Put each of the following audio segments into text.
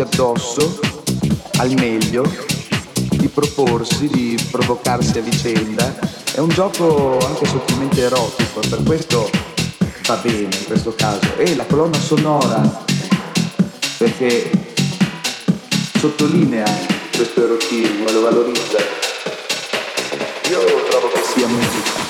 Addosso al meglio, di proporsi, di provocarsi a vicenda. È un gioco anche sottilmente erotico, per questo va bene in questo caso. E la colonna sonora, perché sottolinea questo erotismo e lo valorizza. Io trovo che sia musica.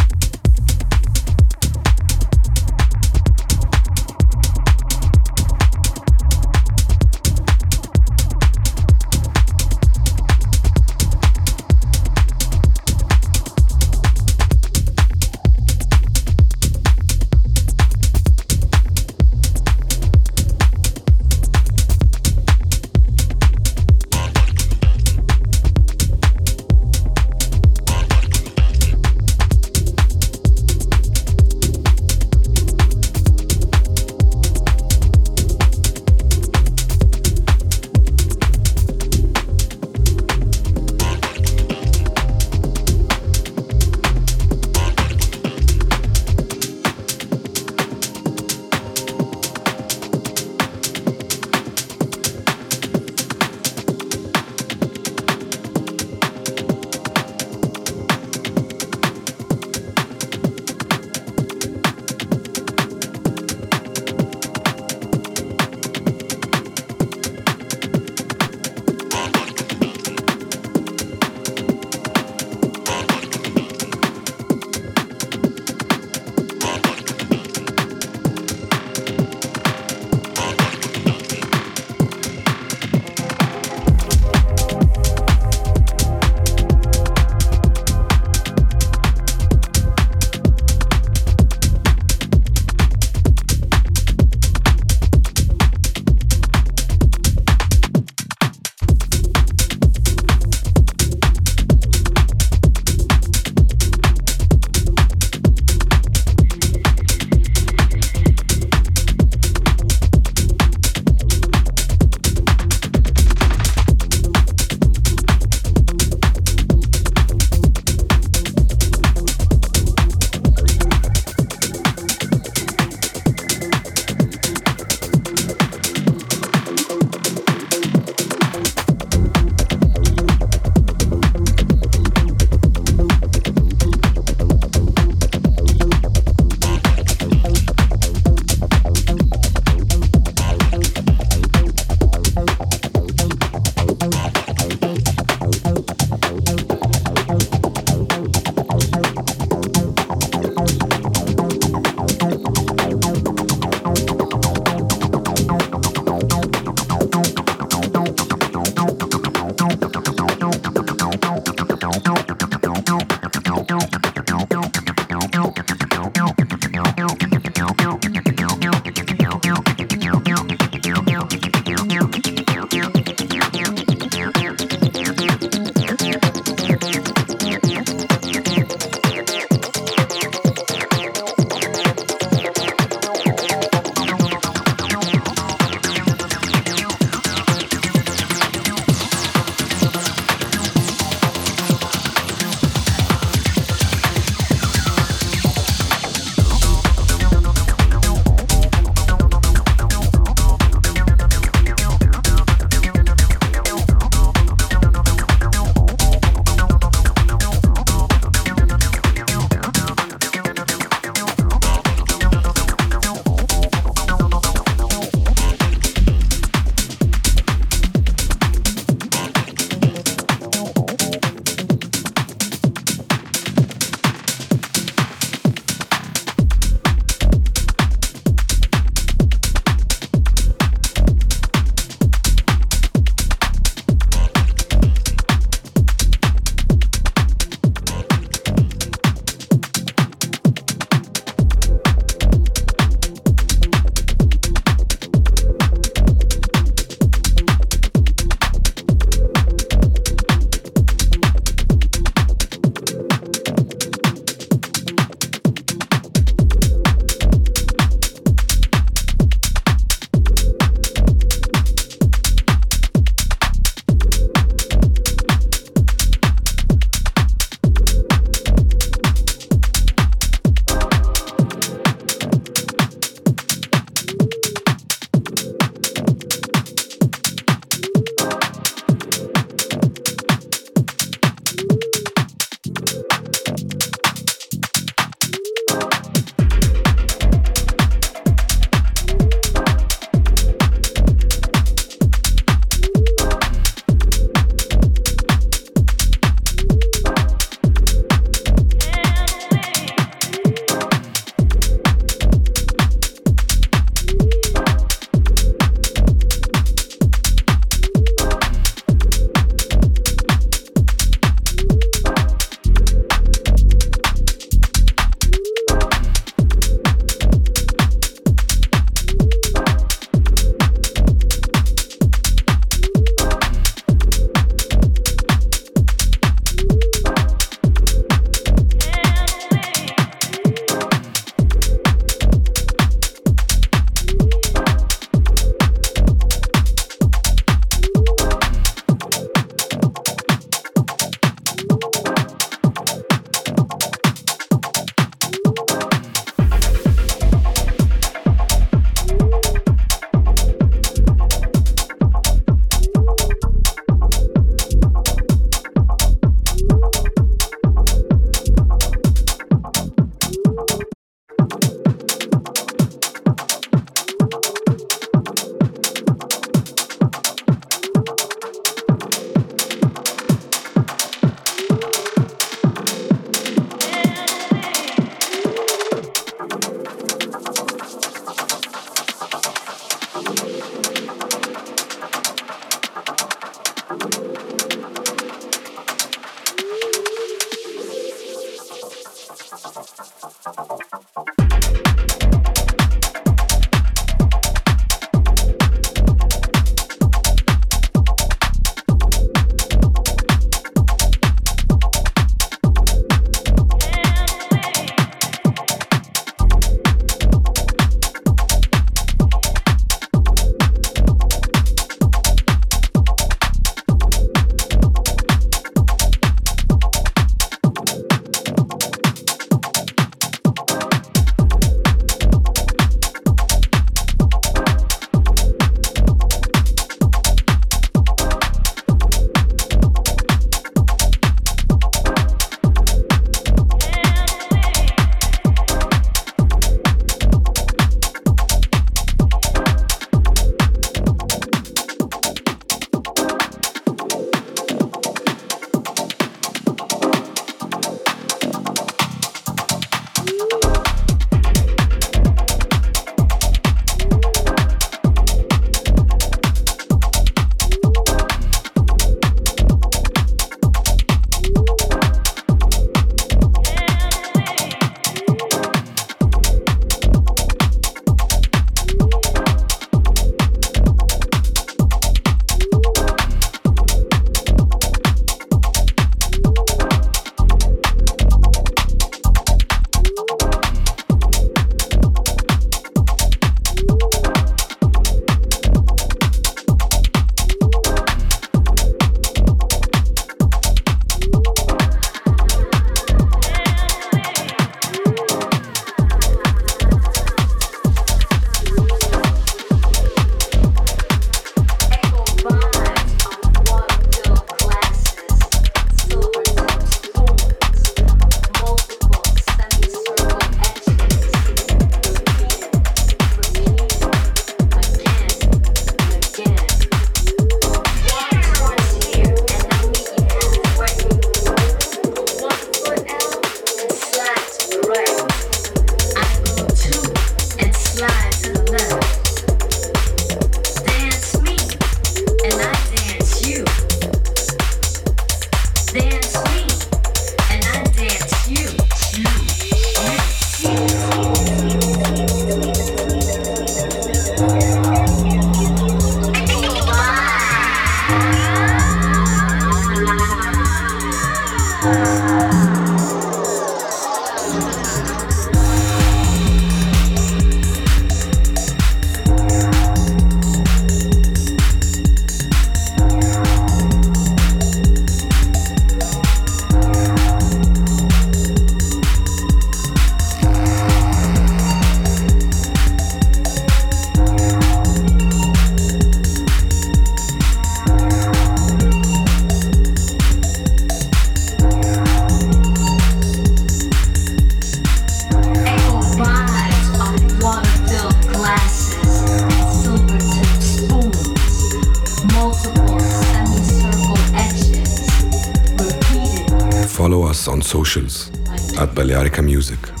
Balearica Music.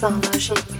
算了，是。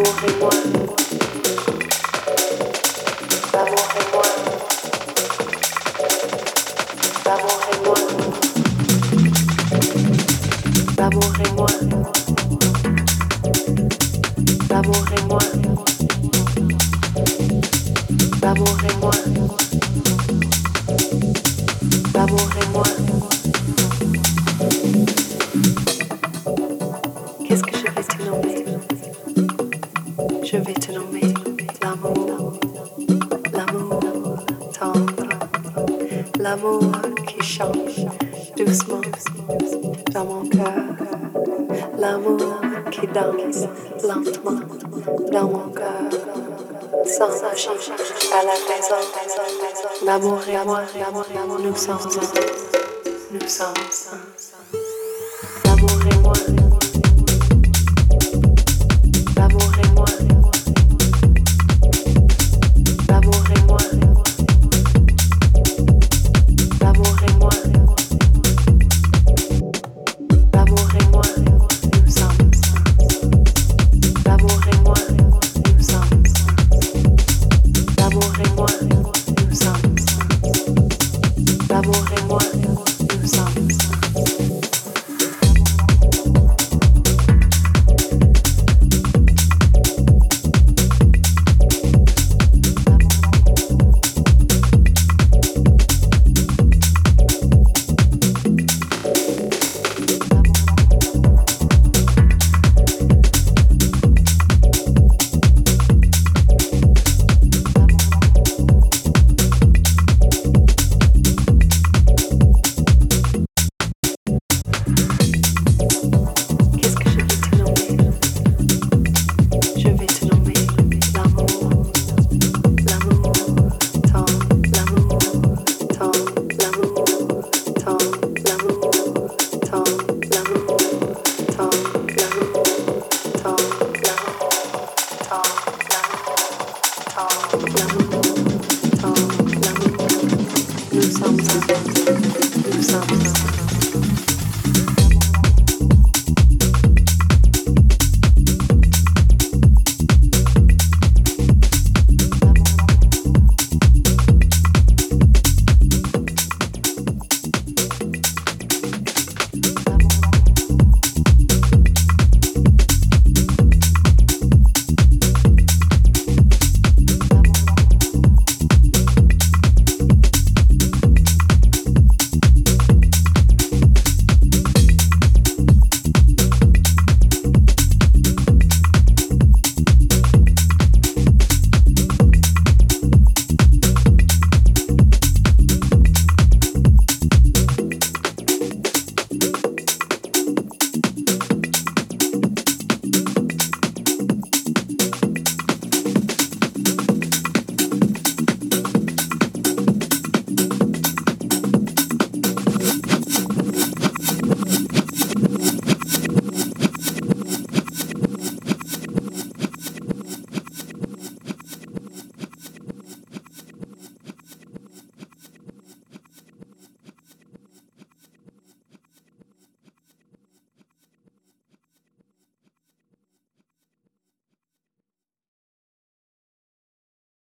one. L'amour et moi, nous sommes, nous sommes, l'amour et moi.